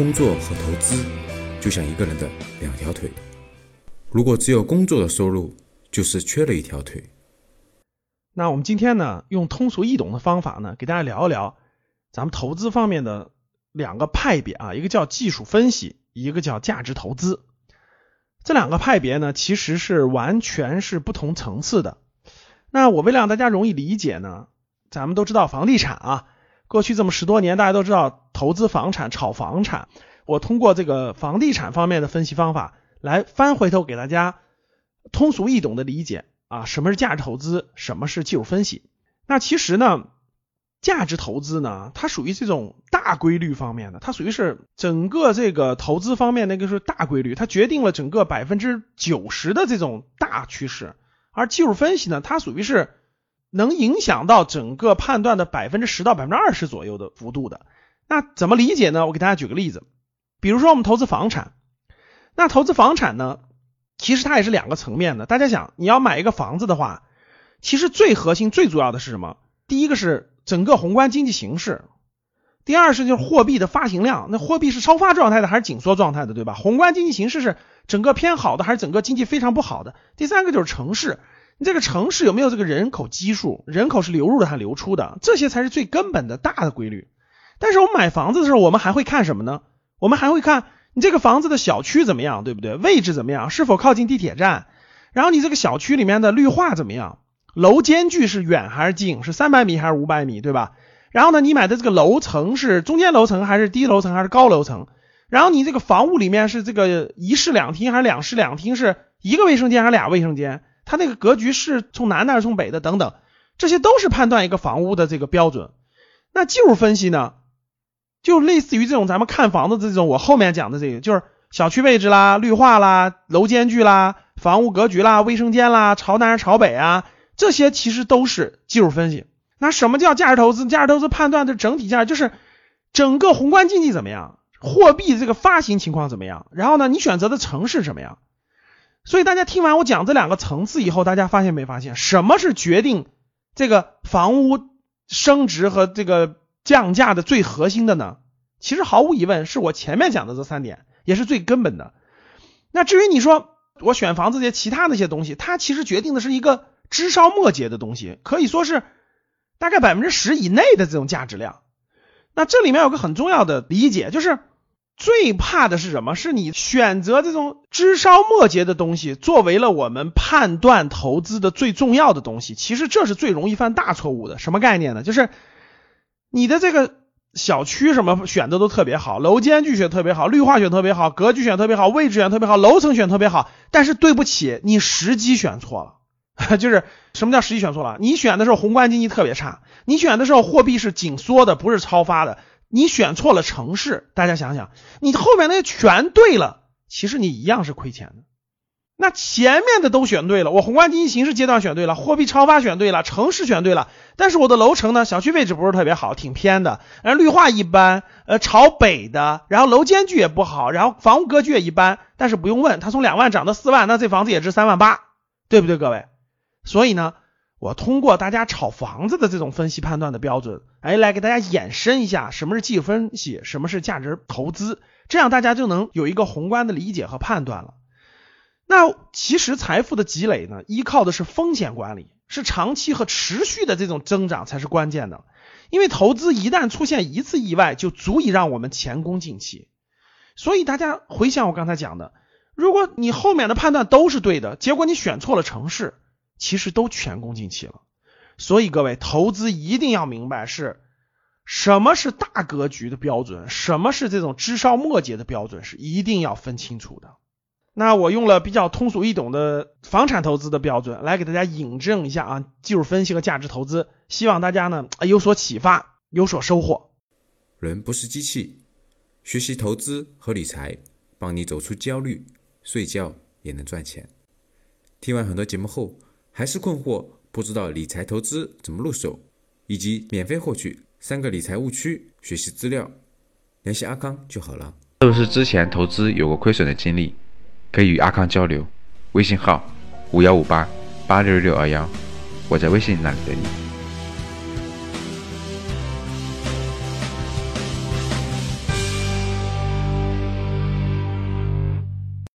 工作和投资就像一个人的两条腿，如果只有工作的收入，就是缺了一条腿。那我们今天呢，用通俗易懂的方法呢，给大家聊一聊咱们投资方面的两个派别啊，一个叫技术分析，一个叫价值投资。这两个派别呢，其实是完全是不同层次的。那我为了让大家容易理解呢，咱们都知道房地产啊，过去这么十多年，大家都知道投资房产、炒房产。我通过这个房地产方面的分析方法，来翻回头给大家通俗易懂的理解啊，什么是价值投资，什么是技术分析。那其实呢，价值投资呢，它属于这种大规律方面的，它属于是整个这个投资方面那个是大规律，它决定了整个百分之九十的这种大趋势。而技术分析呢，它属于是能影响到整个判断的百分之十到百分之二十左右的幅度的。那怎么理解呢？我给大家举个例子，比如说我们投资房产，那投资房产呢，其实它也是两个层面的。大家想，你要买一个房子的话，其实最核心、最主要的是什么？第一个是整个宏观经济形势，第二是就是货币的发行量，那货币是超发状态的还是紧缩状态的，对吧？宏观经济形势是。整个偏好的还是整个经济非常不好的？第三个就是城市，你这个城市有没有这个人口基数？人口是流入的还是流出的？这些才是最根本的大的规律。但是我们买房子的时候，我们还会看什么呢？我们还会看你这个房子的小区怎么样，对不对？位置怎么样？是否靠近地铁站？然后你这个小区里面的绿化怎么样？楼间距是远还是近？是三百米还是五百米，对吧？然后呢，你买的这个楼层是中间楼层还是低楼层还是高楼层？然后你这个房屋里面是这个一室两厅还是两室两厅？是一个卫生间还是俩卫生间？它那个格局是从南的还是从北的？等等，这些都是判断一个房屋的这个标准。那技术分析呢，就类似于这种咱们看房子这种，我后面讲的这个，就是小区位置啦、绿化啦、楼间距啦、房屋格局啦、卫生间啦、朝南朝北啊，这些其实都是技术分析。那什么叫价值投资？价值投资判断的整体价值就是整个宏观经济怎么样。货币这个发行情况怎么样？然后呢，你选择的城市怎么样？所以大家听完我讲这两个层次以后，大家发现没发现，什么是决定这个房屋升值和这个降价的最核心的呢？其实毫无疑问是我前面讲的这三点，也是最根本的。那至于你说我选房子这些其他那些东西，它其实决定的是一个枝梢末节的东西，可以说是大概百分之十以内的这种价值量。那这里面有个很重要的理解，就是。最怕的是什么？是你选择这种枝梢末节的东西，作为了我们判断投资的最重要的东西。其实这是最容易犯大错误的。什么概念呢？就是你的这个小区什么选的都特别好，楼间距选特别好，绿化选特别好，格局选特别好，位置选特别好，楼层选特别好。但是对不起，你时机选错了。就是什么叫时机选错了？你选的时候宏观经济特别差，你选的时候货币是紧缩的，不是超发的。你选错了城市，大家想想，你后面那些全对了，其实你一样是亏钱的。那前面的都选对了，我宏观经济形势阶段选对了，货币超发选对了，城市选对了，但是我的楼层呢，小区位置不是特别好，挺偏的，然后绿化一般，呃，朝北的，然后楼间距也不好，然后房屋格局也一般。但是不用问，它从两万涨到四万，那这房子也值三万八，对不对，各位？所以呢？我通过大家炒房子的这种分析判断的标准，哎，来给大家衍生一下什么是技术分析，什么是价值投资，这样大家就能有一个宏观的理解和判断了。那其实财富的积累呢，依靠的是风险管理，是长期和持续的这种增长才是关键的。因为投资一旦出现一次意外，就足以让我们前功尽弃。所以大家回想我刚才讲的，如果你后面的判断都是对的，结果你选错了城市。其实都前功尽弃了，所以各位投资一定要明白是什么是大格局的标准，什么是这种枝梢末节的标准，是一定要分清楚的。那我用了比较通俗易懂的房产投资的标准来给大家引证一下啊，技术分析和价值投资，希望大家呢有所启发，有所收获。人不是机器，学习投资和理财，帮你走出焦虑，睡觉也能赚钱。听完很多节目后。还是困惑，不知道理财投资怎么入手，以及免费获取三个理财误区学习资料，联系阿康就好了。是不是之前投资有过亏损的经历？可以与阿康交流，微信号五幺五八八六六二幺，我在微信那里等你。